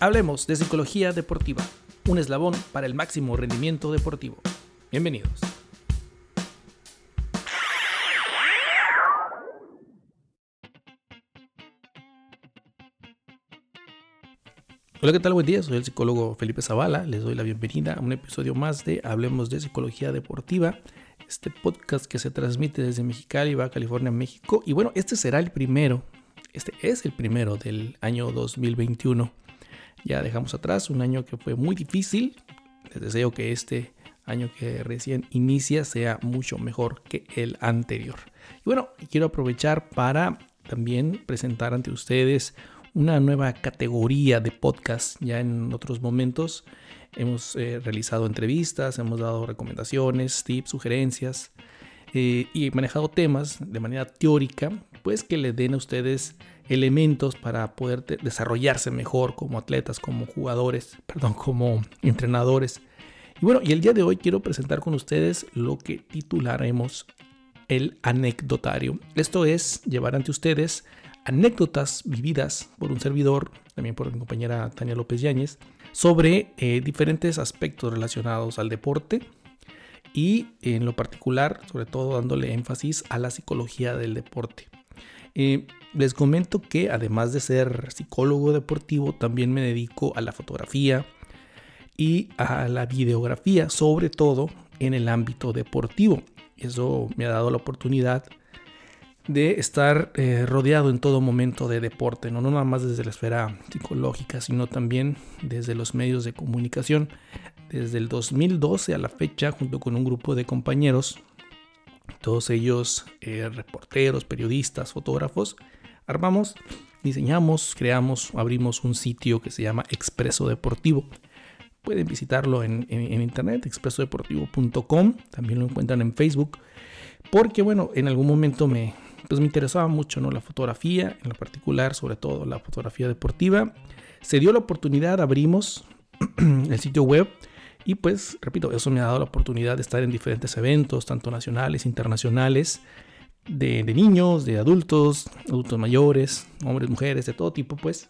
Hablemos de psicología deportiva, un eslabón para el máximo rendimiento deportivo. Bienvenidos. Hola, ¿qué tal? Buen día, soy el psicólogo Felipe Zavala. Les doy la bienvenida a un episodio más de Hablemos de Psicología Deportiva, este podcast que se transmite desde Mexicali, Baja California, México. Y bueno, este será el primero, este es el primero del año 2021. Ya dejamos atrás un año que fue muy difícil. Les deseo que este año que recién inicia sea mucho mejor que el anterior. Y bueno, quiero aprovechar para también presentar ante ustedes una nueva categoría de podcast. Ya en otros momentos hemos eh, realizado entrevistas, hemos dado recomendaciones, tips, sugerencias eh, y manejado temas de manera teórica, pues que le den a ustedes elementos para poder desarrollarse mejor como atletas, como jugadores, perdón, como entrenadores. Y bueno, y el día de hoy quiero presentar con ustedes lo que titularemos el anecdotario. Esto es llevar ante ustedes anécdotas vividas por un servidor, también por mi compañera Tania López Yáñez, sobre eh, diferentes aspectos relacionados al deporte y en lo particular, sobre todo dándole énfasis a la psicología del deporte. Eh, les comento que además de ser psicólogo deportivo, también me dedico a la fotografía y a la videografía, sobre todo en el ámbito deportivo. Eso me ha dado la oportunidad de estar eh, rodeado en todo momento de deporte, ¿no? no nada más desde la esfera psicológica, sino también desde los medios de comunicación. Desde el 2012 a la fecha, junto con un grupo de compañeros, todos ellos eh, reporteros, periodistas, fotógrafos, armamos, diseñamos, creamos, abrimos un sitio que se llama Expreso Deportivo. Pueden visitarlo en, internet, expresodeportivo.com, también lo encuentran en Facebook, porque bueno, en algún momento me, pues me interesaba mucho ¿no? la fotografía, en lo particular, sobre todo la fotografía deportiva. Se dio la oportunidad, abrimos el sitio web y pues, repito, eso me ha dado la oportunidad de estar en diferentes eventos, tanto nacionales, internacionales, de, niños, de adultos, adultos mayores, hombres, mujeres, de todo tipo, pues.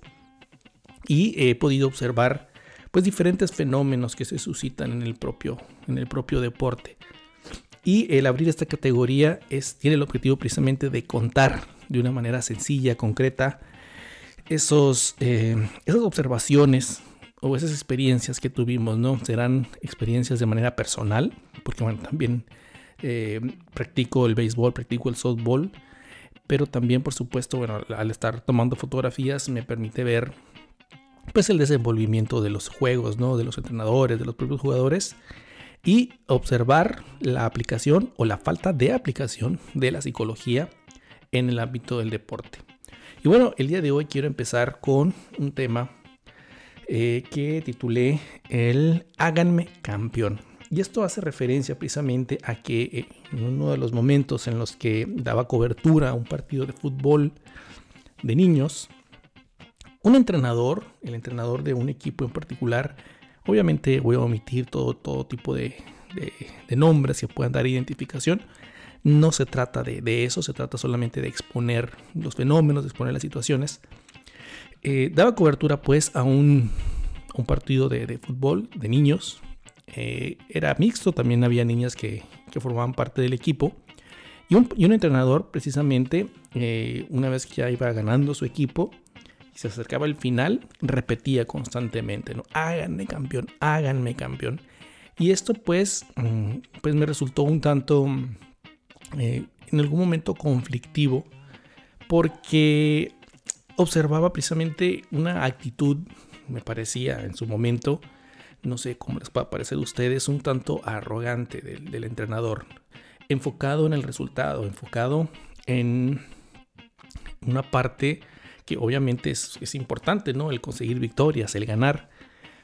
Y he podido observar, pues, diferentes fenómenos que se suscitan en el propio, en el propio deporte. Y el abrir esta categoría es, tiene el objetivo precisamente de contar de una manera sencilla, concreta, esos, eh, esas observaciones o esas experiencias que tuvimos, ¿no? Serán experiencias de manera personal, porque bueno, también eh, practico el béisbol, practico el softball, pero también, por supuesto, bueno, al estar tomando fotografías me permite ver pues el desenvolvimiento de los juegos, ¿no? De los entrenadores, de los propios jugadores y observar la aplicación o la falta de aplicación de la psicología en el ámbito del deporte. Y bueno, el día de hoy quiero empezar con un tema eh, que titulé el Háganme campeón. Y esto hace referencia precisamente a que eh, en uno de los momentos en los que daba cobertura a un partido de fútbol de niños, un entrenador, el entrenador de un equipo en particular, obviamente voy a omitir todo, todo tipo de, nombres que puedan dar identificación, no se trata de, eso, se trata solamente de exponer los fenómenos, de exponer las situaciones. Eh, daba cobertura pues a un, un partido de, de, fútbol de niños eh, era mixto, también había niñas que, formaban parte del equipo. Y un, entrenador, precisamente, eh, una vez que ya iba ganando su equipo y se acercaba el final, repetía constantemente, ¿no? Háganme campeón, háganme campeón. Y esto pues, mm, pues me resultó un tanto, eh, en algún momento conflictivo, porque observaba precisamente una actitud, me parecía en su momento, no sé cómo les puede parecer a ustedes, un tanto arrogante del, entrenador, enfocado en el resultado, enfocado en una parte que obviamente es, importante, ¿no? El conseguir victorias, el ganar.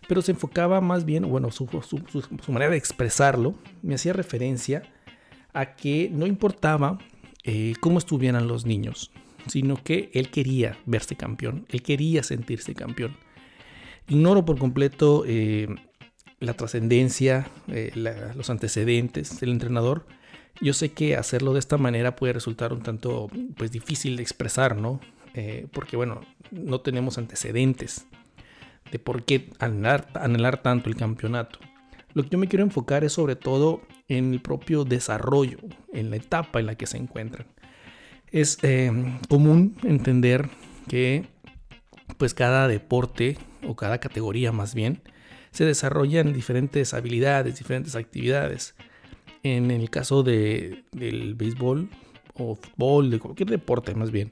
Pero se enfocaba más bien, bueno, su, manera de expresarlo me hacía referencia a que no importaba eh, cómo estuvieran los niños, sino que él quería verse campeón, él quería sentirse campeón. Ignoro por completo eh, la trascendencia, eh, los antecedentes del entrenador. Yo sé que hacerlo de esta manera puede resultar un tanto pues, difícil de expresar, ¿no? Eh, porque, bueno, no tenemos antecedentes de por qué anhelar, anhelar tanto el campeonato. Lo que yo me quiero enfocar es sobre todo en el propio desarrollo, en la etapa en la que se encuentran. Es eh, común entender que pues cada deporte o cada categoría más bien se desarrollan diferentes habilidades, diferentes actividades. En el caso de, del béisbol o fútbol, de cualquier deporte más bien,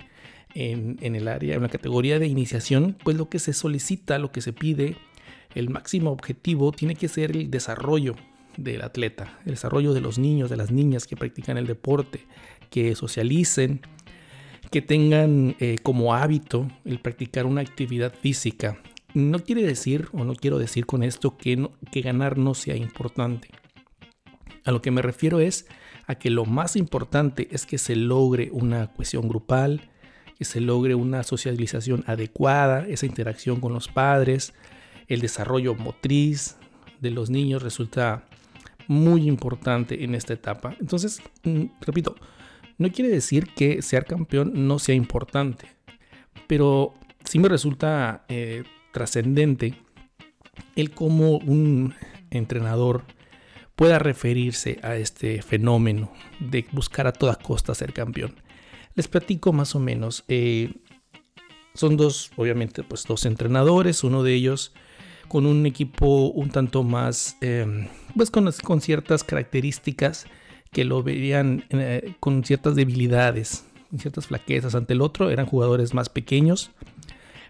en, en, el área, en la categoría de iniciación, pues lo que se solicita, lo que se pide, el máximo objetivo tiene que ser el desarrollo del atleta, el desarrollo de los niños, de las niñas que practican el deporte, que socialicen, que tengan eh, como hábito el practicar una actividad física. No quiere decir, o no quiero decir con esto, que, que ganar no sea importante. A lo que me refiero es a que lo más importante es que se logre una cohesión grupal, que se logre una socialización adecuada, esa interacción con los padres, el desarrollo motriz de los niños resulta muy importante en esta etapa. Entonces, mm, repito, no quiere decir que ser campeón no sea importante, pero sí me resulta eh, trascendente el cómo un entrenador pueda referirse a este fenómeno de buscar a toda costa ser campeón. Les platico más o menos. Eh, son dos, obviamente, pues dos entrenadores. Uno de ellos con un equipo un tanto más, em, pues con, con, ciertas características que lo verían eh, con ciertas debilidades, ciertas flaquezas ante el otro, eran jugadores más pequeños,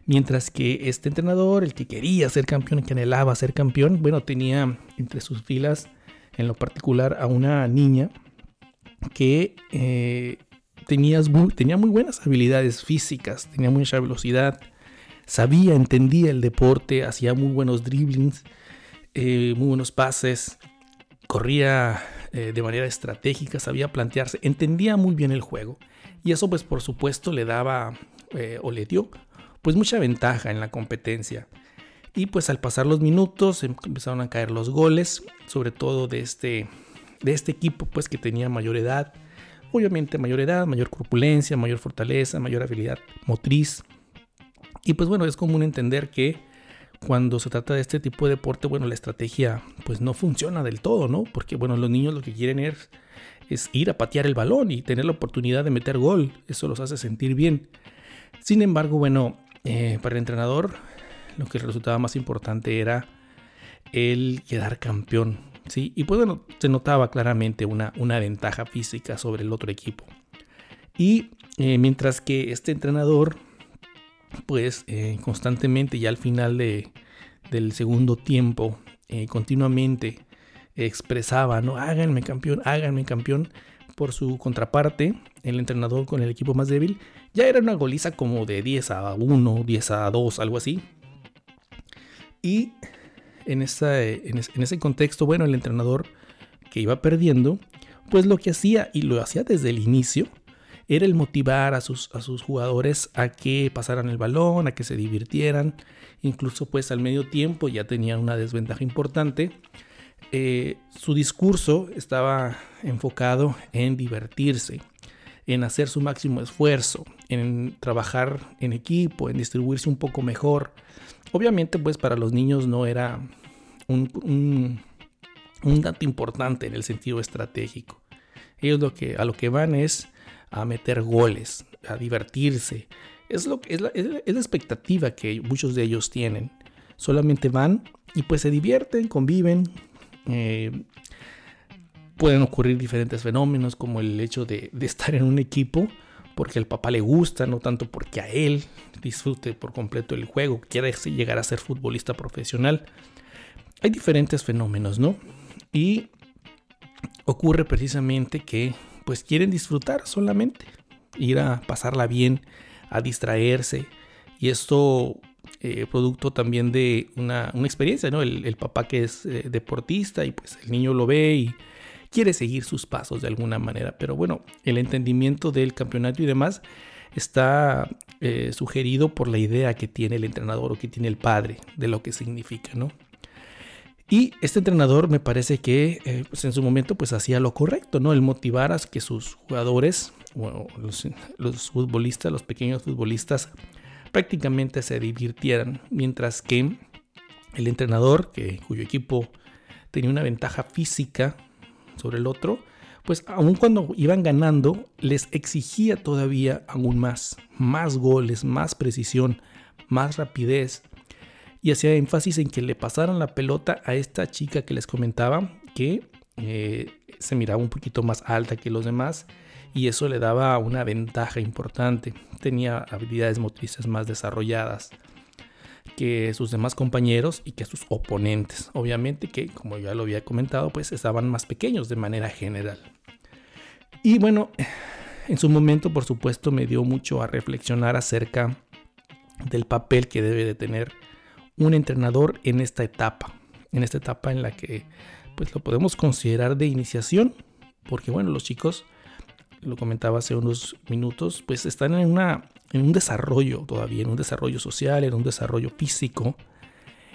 mientras que este entrenador, el que quería ser campeón, el que anhelaba ser campeón, bueno, tenía entre sus filas en lo particular a una niña que eh, tenía, muy buenas habilidades físicas, tenía mucha velocidad, sabía, entendía el deporte, hacía muy buenos dribblings, eh, muy buenos pases, corría eh, de manera estratégica, sabía plantearse, entendía muy bien el juego. Y eso pues por supuesto le daba o le dio pues mucha ventaja en la competencia. Y pues al pasar los minutos em, empezaron a caer los goles, sobre todo de este, de este equipo pues que tenía mayor edad. Obviamente mayor edad, mayor corpulencia, mayor fortaleza, mayor habilidad motriz. Y pues bueno, es común entender que cuando se trata de este tipo de deporte, bueno, la estrategia pues no funciona del todo, ¿no? Porque bueno, los niños lo que quieren es, es ir a patear el balón y tener la oportunidad de meter gol. Eso los hace sentir bien. Sin embargo, bueno, eh, para el entrenador lo que resultaba más importante era el quedar campeón, ¿sí? Y pues bueno, se notaba claramente una, una ventaja física sobre el otro equipo. Y eh, mientras que este entrenador pues eh, constantemente ya al final de, del segundo tiempo, continuamente expresaba, ¿no? Háganme campeón, háganme campeón. Por su contraparte, el entrenador con el equipo más débil, ya era una goliza como de 10 a 1, 10 a 2, algo así. Y en, ese contexto, bueno, el entrenador que iba perdiendo, pues lo que hacía, y lo hacía desde el inicio, era el motivar a sus, jugadores a que pasaran el balón, a que se divirtieran. Incluso pues al medio tiempo ya tenían una desventaja importante. Eh, su discurso estaba enfocado en divertirse, en hacer su máximo esfuerzo, en trabajar en equipo, en distribuirse un poco mejor. Obviamente pues para los niños no era un, dato importante en el sentido estratégico. Ellos lo que, a lo que van es a meter goles, a divertirse. Es, lo, es, la, es la expectativa que muchos de ellos tienen. Solamente van y pues se divierten, conviven. Eh, pueden ocurrir diferentes fenómenos como el hecho de, estar en un equipo porque al papá le gusta, no tanto porque a él disfrute por completo el juego, quiere llegar a ser futbolista profesional. Hay diferentes fenómenos, ¿no? Y ocurre precisamente que pues quieren disfrutar solamente, ir a pasarla bien, a distraerse. Y esto eh, producto también de una, experiencia, ¿no? El, papá que es eh, deportista y pues el niño lo ve y quiere seguir sus pasos de alguna manera. Pero bueno, el entendimiento del campeonato y demás está eh, sugerido por la idea que tiene el entrenador o que tiene el padre de lo que significa, ¿no? Y este entrenador me parece que eh, pues en su momento pues hacía lo correcto, ¿no? El motivar a que sus jugadores, o los, futbolistas, los pequeños futbolistas, prácticamente se divirtieran, mientras que El entrenador, que, cuyo equipo tenía una ventaja física sobre el otro, pues aun cuando iban ganando, les exigía todavía aún más, más goles, más precisión, más rapidez. Y hacía énfasis en que le pasaran la pelota a esta chica que les comentaba, que eh, se miraba un poquito más alta que los demás y eso le daba una ventaja importante. Tenía habilidades motrices más desarrolladas que sus demás compañeros y que sus oponentes. Obviamente que, como ya lo había comentado, pues estaban más pequeños de manera general. Y bueno, en su momento, por supuesto, me dio mucho a reflexionar acerca del papel que debe de tener un entrenador en esta etapa, en esta etapa en la que pues lo podemos considerar de iniciación, porque bueno, los chicos, lo comentaba hace unos minutos, pues están en, una, en un desarrollo todavía, en un desarrollo social, en un desarrollo físico,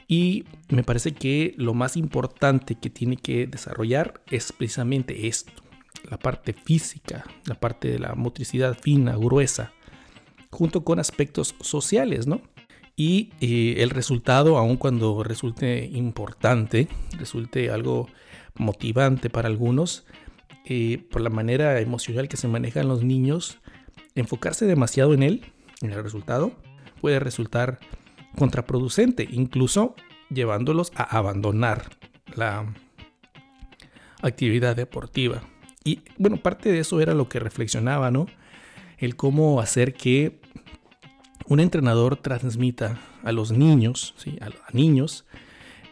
y me parece que lo más importante que tiene que desarrollar es precisamente esto, la parte física, la parte de la motricidad fina, gruesa, junto con aspectos sociales, ¿no? Y eh, el resultado, aun cuando resulte importante, resulte algo motivante para algunos, eh, por la manera emocional que se manejan los niños, enfocarse demasiado en él, en el resultado, puede resultar contraproducente, incluso llevándolos a abandonar la actividad deportiva. Y bueno, parte de eso era lo que reflexionaba, ¿no? El cómo hacer que un entrenador transmita a los niños, ¿sí? a, niños,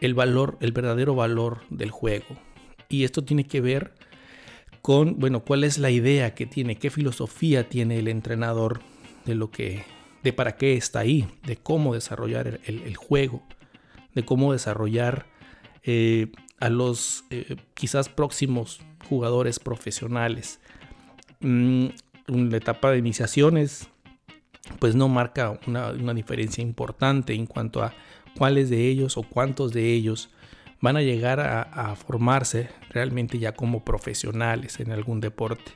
el valor, el verdadero valor del juego. Y esto tiene que ver con, bueno, cuál es la idea que tiene, qué filosofía tiene el entrenador de lo que, de para qué está ahí, de cómo desarrollar el, juego, de cómo desarrollar eh, a los eh, quizás próximos jugadores profesionales. Mm, la etapa de iniciaciones pues no marca una, diferencia importante en cuanto a cuáles de ellos o cuántos de ellos van a llegar a, formarse realmente ya como profesionales en algún deporte.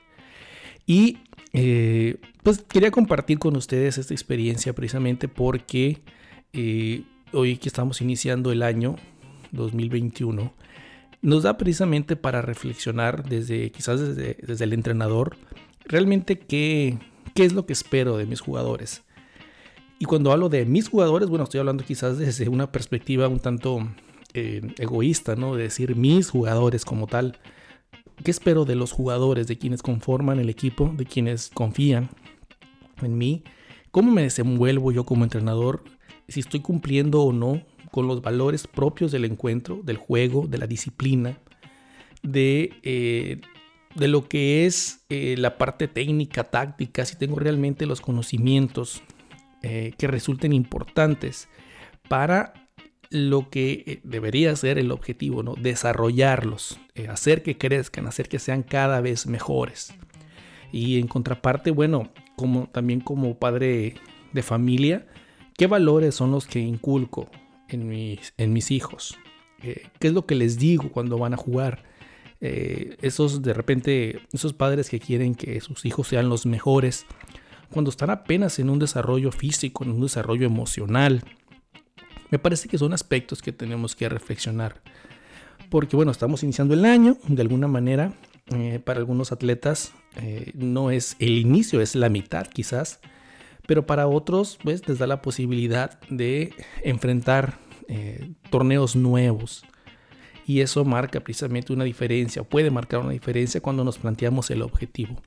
Y eh, pues quería compartir con ustedes esta experiencia precisamente porque eh, hoy que estamos iniciando el año 2021, nos da precisamente para reflexionar desde quizás desde, desde el entrenador realmente qué, qué es lo que espero de mis jugadores. Y cuando hablo de mis jugadores, bueno, estoy hablando quizás desde una perspectiva un tanto eh, egoísta, ¿no? De decir mis jugadores como tal. ¿Qué espero de los jugadores, de quienes conforman el equipo, de quienes confían en mí? ¿Cómo me desenvuelvo yo como entrenador? Si estoy cumpliendo o no con los valores propios del encuentro, del juego, de la disciplina, de, eh, de lo que es eh, la parte técnica, táctica, si tengo realmente los conocimientos eh, que resulten importantes para lo que debería ser el objetivo, ¿no? Desarrollarlos, hacer que crezcan, hacer que sean cada vez mejores. Y en contraparte, bueno, como también como padre de familia, ¿qué valores son los que inculco? en mis, hijos? Eh, ¿Qué es lo que les digo cuando van a jugar? Eh, esos de repente, esos padres que quieren que sus hijos sean los mejores, cuando están apenas en un desarrollo físico, en un desarrollo emocional, me parece que son aspectos que tenemos que reflexionar. Porque bueno, estamos iniciando el año, de alguna manera, eh, para algunos atletas no es el inicio, es la mitad quizás pero para otros pues les da la posibilidad de enfrentar eh, torneos nuevos. Y eso marca precisamente una diferencia, puede marcar una diferencia cuando nos planteamos el objetivo.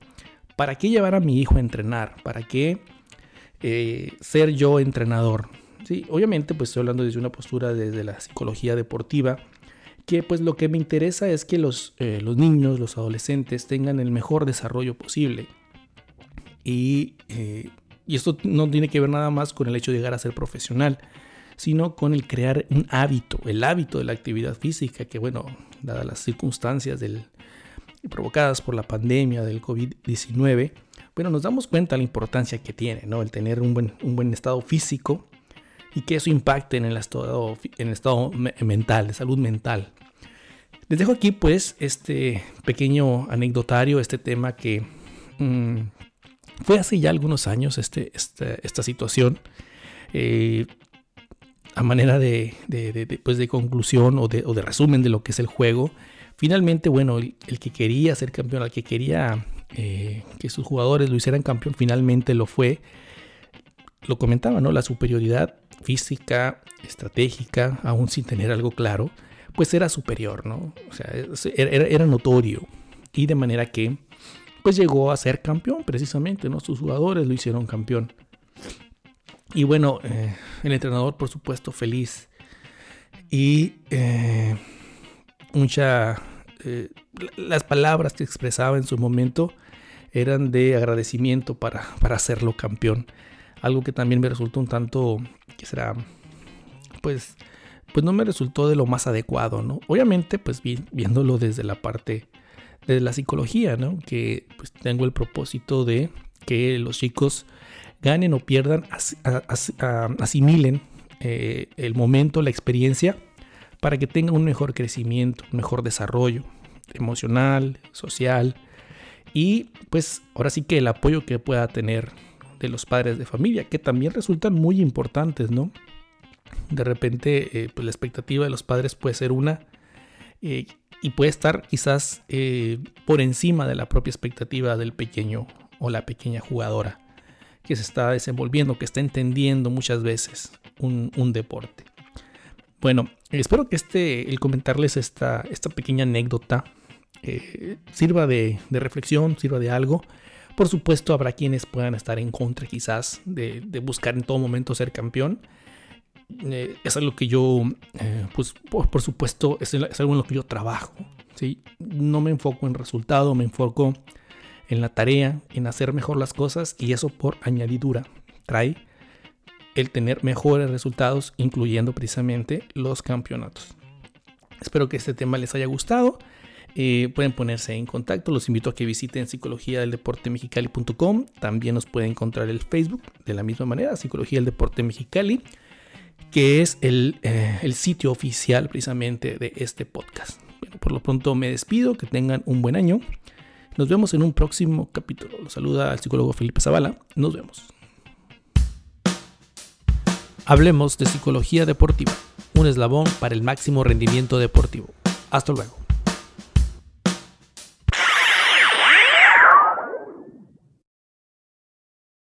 ¿Para qué llevar a mi hijo a entrenar? ¿Para qué eh, ser yo entrenador? Sí, obviamente pues estoy hablando desde una postura desde la psicología deportiva, que pues lo que me interesa es que los, eh, los niños, los adolescentes tengan el mejor desarrollo posible. Y y esto no tiene que ver nada más con el hecho de llegar a ser profesional, sino con el crear un hábito, el hábito de la actividad física, que bueno, dadas las circunstancias del, provocadas por la pandemia del COVID-19, bueno, nos damos cuenta de la importancia que tiene, ¿no? El tener un buen, un buen estado físico y que eso impacte en el estado, en el estado mental, de salud mental. Les dejo aquí pues este pequeño anecdotario, este tema que mm, fue hace ya algunos años este, esta, esta situación. Eh, a manera de, de, pues de conclusión o de, o de, resumen de lo que es el juego, finalmente, bueno, el, que quería ser campeón, el que quería eh, que sus jugadores lo hicieran campeón, finalmente lo fue. Lo comentaba, ¿no? La superioridad física, estratégica, aún sin tener algo claro, pues era superior, ¿no? O sea, era, notorio. Y de manera que, pues llegó a ser campeón precisamente, ¿no? Sus jugadores lo hicieron campeón. Y bueno, eh, el entrenador, por supuesto, feliz. Y eh, mucha. Eh, las palabras que expresaba en su momento eran de agradecimiento para, para hacerlo campeón. Algo que también me resultó un tanto. que será? Pues. Pues no me resultó de lo más adecuado, ¿no? Obviamente, pues viéndolo desde la parte de la psicología, ¿no? Que pues tengo el propósito de que los chicos ganen o pierdan, asimilen eh, el momento, la experiencia, para que tengan un mejor crecimiento, un mejor desarrollo emocional, social y pues ahora sí que el apoyo que pueda tener de los padres de familia, que también resultan muy importantes, ¿no? De repente, eh, pues la expectativa de los padres puede ser una eh, y puede estar quizás por encima de la propia expectativa del pequeño o la pequeña jugadora que se está desenvolviendo, que está entendiendo muchas veces un, deporte. Bueno, espero que este, el comentarles esta, esta pequeña anécdota eh, sirva de, reflexión, sirva de algo. Por supuesto, habrá quienes puedan estar en contra quizás de, buscar en todo momento ser campeón. Eh, es algo que yo, eh, pues por, supuesto, es, es, algo en lo que yo trabajo. ¿sí? No me enfoco en resultado, me enfoco en la tarea, en hacer mejor las cosas y eso por añadidura trae el tener mejores resultados, incluyendo precisamente los campeonatos. Espero que este tema les haya gustado. Eh, pueden ponerse en contacto. Los invito a que visiten psicología. También nos pueden encontrar el Facebook de la misma manera, Psicología del Deporte Mexicali, que es el, eh, sitio oficial precisamente de este podcast. Por lo pronto me despido. Que tengan un buen año. Nos vemos en un próximo capítulo. Saluda el psicólogo Felipe Zavala. Nos vemos. Hablemos de psicología deportiva, un eslabón para el máximo rendimiento deportivo. Hasta luego.